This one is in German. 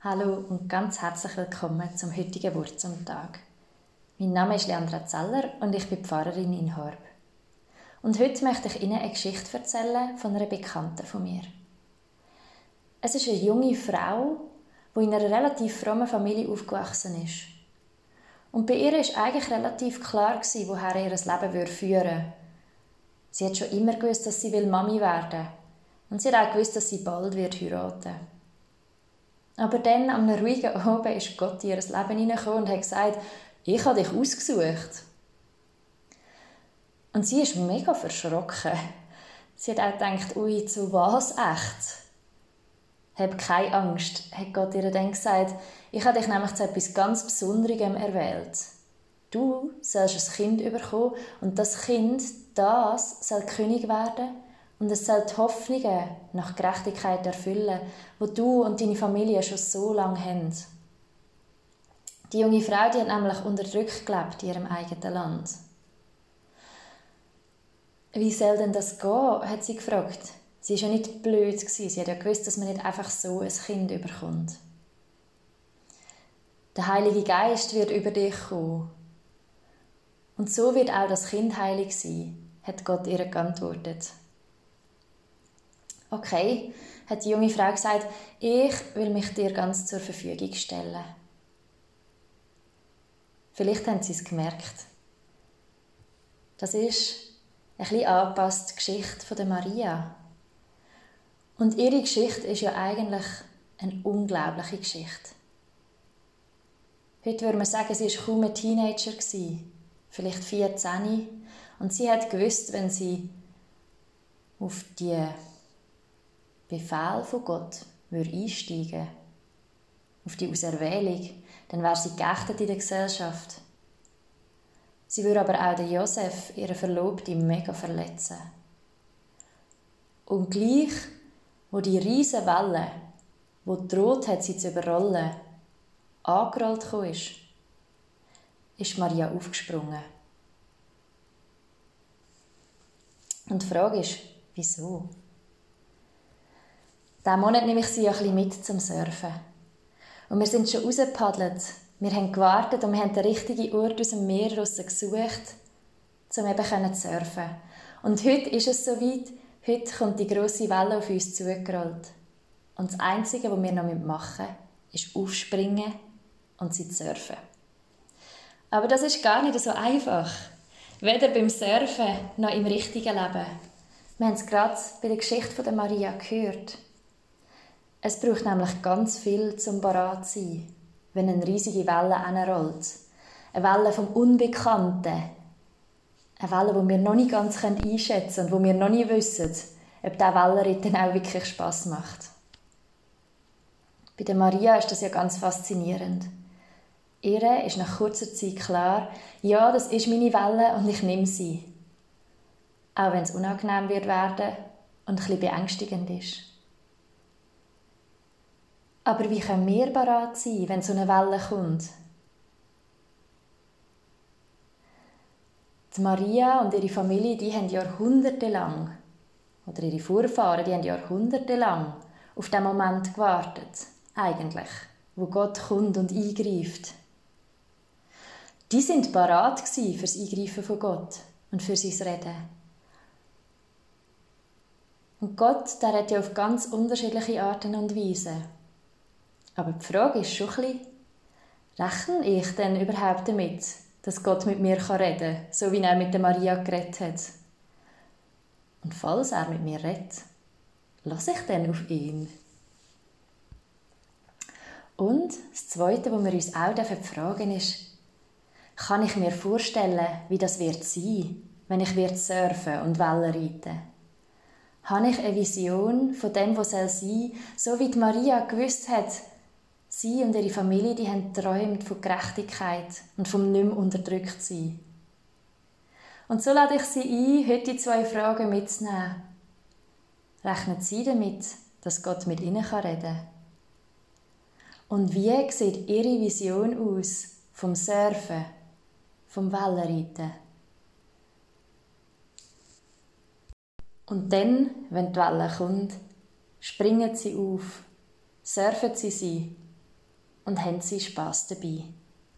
Hallo und ganz herzlich willkommen zum heutigen Wort zum Tag. Mein Name ist Leandra Zeller und ich bin Pfarrerin in Horb. Und heute möchte ich Ihnen eine Geschichte erzählen von einer Bekannten von mir. Es ist eine junge Frau, die in einer relativ frommen Familie aufgewachsen ist. Und bei ihr ist eigentlich relativ klar woher ihr Leben führen würde. Sie hat schon immer gewusst, dass sie Mami werden will. Und sie hat auch gewusst, dass sie bald heiraten wird. Aber dann, am ruhigen Abend, ist Gott in ihr Leben hineingekommen und hat gesagt, ich habe dich ausgesucht. Und sie ist mega verschrocken. Sie hat auch gedacht, ui, zu was echt? Hab keine Angst, hat Gott ihr dann gesagt. Ich habe dich nämlich zu etwas ganz Besonderem erwählt. Du sollst ein Kind bekommen und das Kind, das soll König werden und es soll die Hoffnungen nach Gerechtigkeit erfüllen, wo du und deine Familie schon so lange haben. Die junge Frau die hat nämlich unterdrückt gelebt in ihrem eigenen Land. Wie soll denn das gehen? hat sie gefragt. Sie war ja nicht blöd. Sie hat ja gewusst, dass man nicht einfach so ein Kind überkommt. Der Heilige Geist wird über dich kommen. Und so wird auch das Kind heilig sein, hat Gott ihr geantwortet. Okay, hat die junge Frau gesagt, ich will mich dir ganz zur Verfügung stellen. Vielleicht haben sie es gemerkt. Das ist ein bisschen angepasst die Geschichte von der Maria. Und ihre Geschichte ist ja eigentlich eine unglaubliche Geschichte. Heute würde man sagen, sie war kaum ein Teenager, vielleicht 14. Und sie hat gewusst, wenn sie auf die Befehl von Gott würde einsteigen auf die Auserwählung, dann wäre sie geächtet in der Gesellschaft. Sie würde aber auch den Josef, ihren Verlobten, mega verletzen. Und gleich, wo die riesen Welle, wo droht hat, sie zu überrollen, angerollt ist, ist Maria aufgesprungen. Und die Frage ist, wieso? Diesen Monat nehme ich sie ein bisschen mit zum Surfen. Und wir sind schon rausgepaddelt. Wir haben gewartet und wir haben den richtigen Ort aus dem Meer gesucht, um eben zu surfen. Und heute ist es soweit. Heute kommt die grosse Welle auf uns zugerollt. Und das Einzige, was wir noch machen müssen, ist aufspringen und sie surfen. Aber das ist gar nicht so einfach. Weder beim Surfen noch im richtigen Leben. Wir haben es gerade bei der Geschichte von Maria gehört. Es braucht nämlich ganz viel zum Barat sein, wenn eine riesige Welle anrollt. Eine Welle vom Unbekannten. Eine Welle, die wir noch nicht ganz einschätzen können und wo wir noch nicht wissen, ob dieser Wellenritt dann auch wirklich Spass macht. Bei der Maria ist das ja ganz faszinierend. Ihr ist nach kurzer Zeit klar, ja, das ist meine Welle und ich nehme sie. Auch wenn es unangenehm wird werden und ein bisschen beängstigend ist. Aber wie können wir bereit sein, wenn so eine Welle kommt? Die Maria und ihre Familie, die haben jahrhundertelang, oder ihre Vorfahren, die haben jahrhundertelang auf den Moment gewartet, eigentlich, wo Gott kommt und eingreift. Die sind parat fürs Eingreifen von Gott und für sein Reden. Und Gott, der hat ja auf ganz unterschiedliche Arten und Weisen aber die Frage ist schon ein bisschen, rechne ich denn überhaupt damit, dass Gott mit mir reden kann, so wie er mit der Maria geredet hat? Und falls er mit mir redet, lasse ich dann auf ihn. Und das Zweite, was wir uns auch fragen ist, kann ich mir vorstellen, wie das wird sein, wenn ich wird surfen und Wellen reiten? Habe ich eine Vision von dem, was soll sein, so wie die Maria gewusst hat, Sie und ihre Familie die haben träumt von Gerechtigkeit und vom nicht unterdrückt sein. Und so lade ich Sie ein, heute die zwei Fragen mitzunehmen. Rechnen Sie damit, dass Gott mit Ihnen reden kann? Und wie sieht Ihre Vision aus vom Surfen, vom Wellenreiten? Und dann, wenn die Welle kommt, springen Sie auf, surfen Sie sie und haben sie Spass dabei.